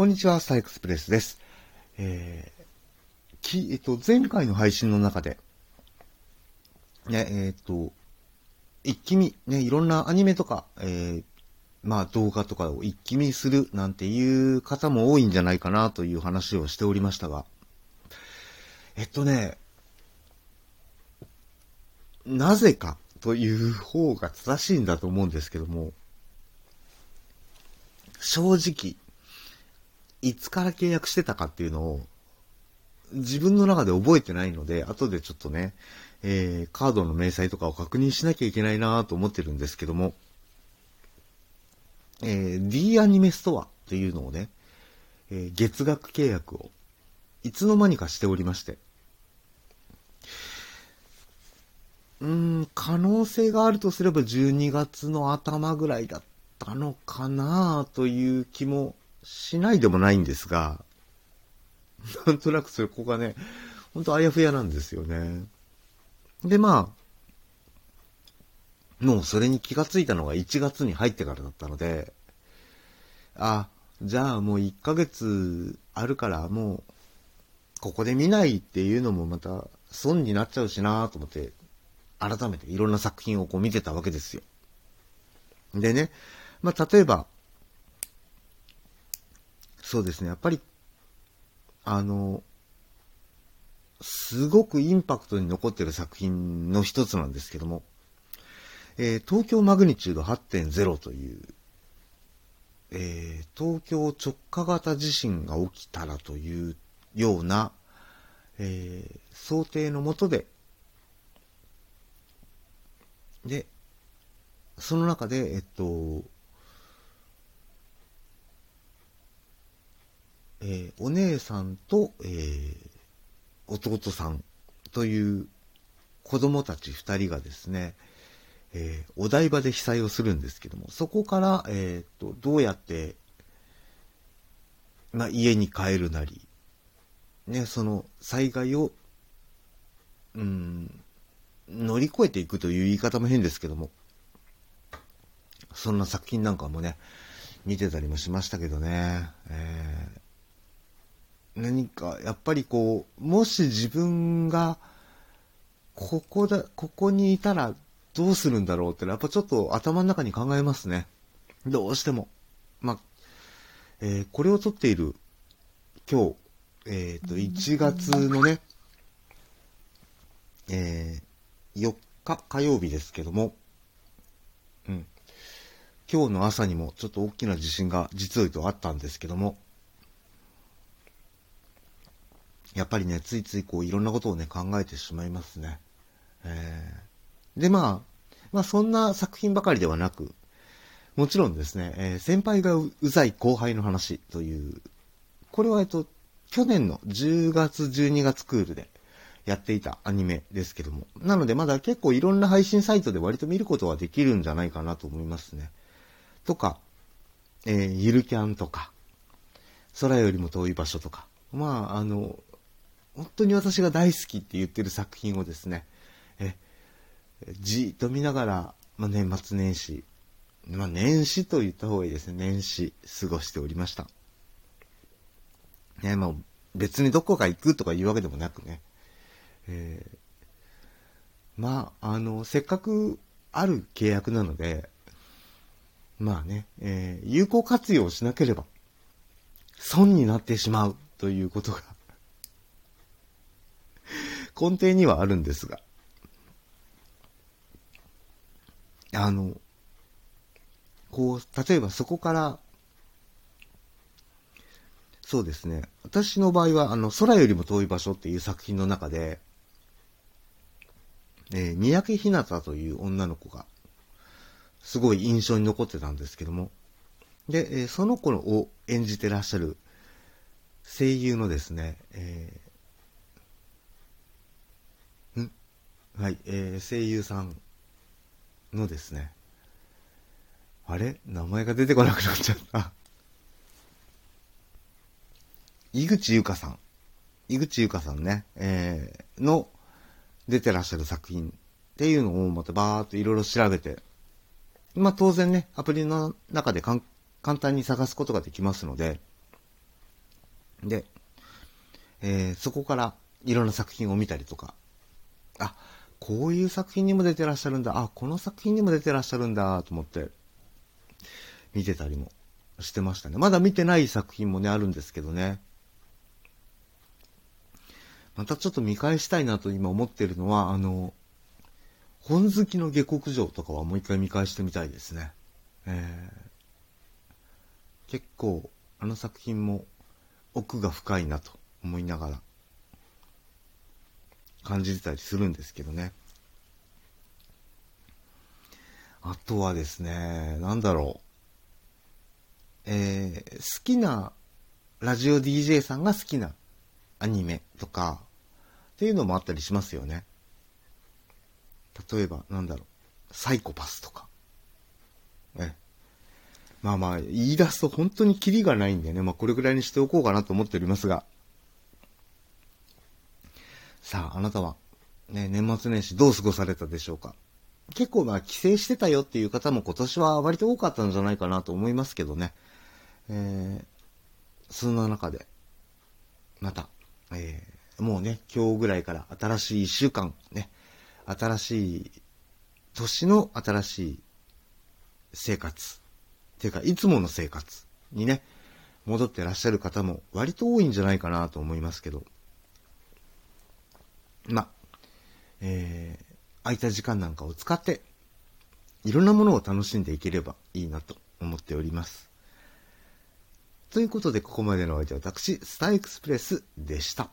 こんにちは、サイクスプレスです。えー、き、えっと、前回の配信の中で、ね、えっと、一気見、ね、いろんなアニメとか、えー、まあ動画とかを一気見するなんていう方も多いんじゃないかなという話をしておりましたが、えっとね、なぜかという方が正しいんだと思うんですけども、正直、いつから契約してたかっていうのを、自分の中で覚えてないので、後でちょっとね、えー、カードの明細とかを確認しなきゃいけないなと思ってるんですけども、えー、D アニメストアというのをね、えー、月額契約をいつの間にかしておりまして、うーん、可能性があるとすれば12月の頭ぐらいだったのかなという気もしないでもないんですが、なんとなくそ、ここがね、ほんとあやふやなんですよね。で、まあ、もうそれに気がついたのが1月に入ってからだったので、あ、じゃあもう1ヶ月あるからもう、ここで見ないっていうのもまた損になっちゃうしなと思って、改めていろんな作品をこう見てたわけですよ。でね、まあ例えば、そうですね、やっぱり、あの、すごくインパクトに残ってる作品の一つなんですけども、えー、東京マグニチュード8.0という、えー、東京直下型地震が起きたらというような、えー、想定のもとで、で、その中で、えっと、えー、お姉さんと、えー、弟さんという子供たち二人がですね、えー、お台場で被災をするんですけども、そこから、えっ、と、どうやって、まあ、家に帰るなり、ね、その災害を、うん、乗り越えていくという言い方も変ですけども、そんな作品なんかもね、見てたりもしましたけどね、えー、何か、やっぱりこう、もし自分が、ここだ、ここにいたらどうするんだろうってやっぱちょっと頭の中に考えますね。どうしても。まあ、えー、これを撮っている今日、えっ、ー、と、1月のね、えー、4日火曜日ですけども、うん。今日の朝にもちょっと大きな地震が実を言うとあったんですけども、やっぱりね、ついついこういろんなことをね、考えてしまいますね。えー、で、まあ、まあそんな作品ばかりではなく、もちろんですね、えー、先輩がうざい後輩の話という、これはえっと、去年の10月、12月クールでやっていたアニメですけども。なのでまだ結構いろんな配信サイトで割と見ることはできるんじゃないかなと思いますね。とか、えー、ゆるキャンとか、空よりも遠い場所とか。まあ、あの、本当に私が大好きって言ってる作品をですね、え、じっと見ながら、まあ、年末年始、まあ、年始と言った方がいいですね。年始過ごしておりました。ね、まあ、別にどこか行くとかいうわけでもなくね、えー、まあ、あの、せっかくある契約なので、まあね、えー、有効活用しなければ、損になってしまうということが根底にはあるんですが、あの、こう、例えばそこから、そうですね。私の場合は、あの、空よりも遠い場所っていう作品の中で、えー、三宅ひなたという女の子が、すごい印象に残ってたんですけども、で、えー、その子を演じてらっしゃる声優のですね、えはい、えー、声優さんのですね、あれ？名前が出てこなくなっちゃった。井口優香さん。井口優香さんね、えー、の出てらっしゃる作品っていうのをまたバーっといろいろ調べて、まあ当然ね、アプリの中で簡単に探すことができますので、で、えー、そこからいろんな作品を見たりとか、あ、こういう作品にも出てらっしゃるんだ、あ、この作品にも出てらっしゃるんだ、と思って、見てたりもしてましたね。まだ見てない作品もね、あるんですけどね。またちょっと見返したいなと今思ってるのは、あの、本好きの下克上とかはもう一回見返してみたいですね。えー、結構、あの作品も奥が深いなと思いながら感じてたりするんですけどね。あとはですね、なんだろう。えー、好きなラジオ DJ さんが好きなアニメとか、っていうのもあったりしますよね。例えば、なんだろう、サイコパスとか。え。まあまあ、言い出すと本当にキリがないんでね、まあこれぐらいにしておこうかなと思っておりますが。さあ、あなたは、ね、年末年始どう過ごされたでしょうか？結構まあ帰省してたよっていう方も今年は割と多かったんじゃないかなと思いますけどね。えー、そんな中で、また、えー、もうね、今日ぐらいから新しい一週間、ね、新しい年の新しい生活、っていうか、いつもの生活にね、戻ってらっしゃる方も割と多いんじゃないかなと思いますけど、ま、えー、空いた時間なんかを使って、いろんなものを楽しんでいければいいなと思っております。ということで、ここまでのお相手は私、スターエクスプレスでした。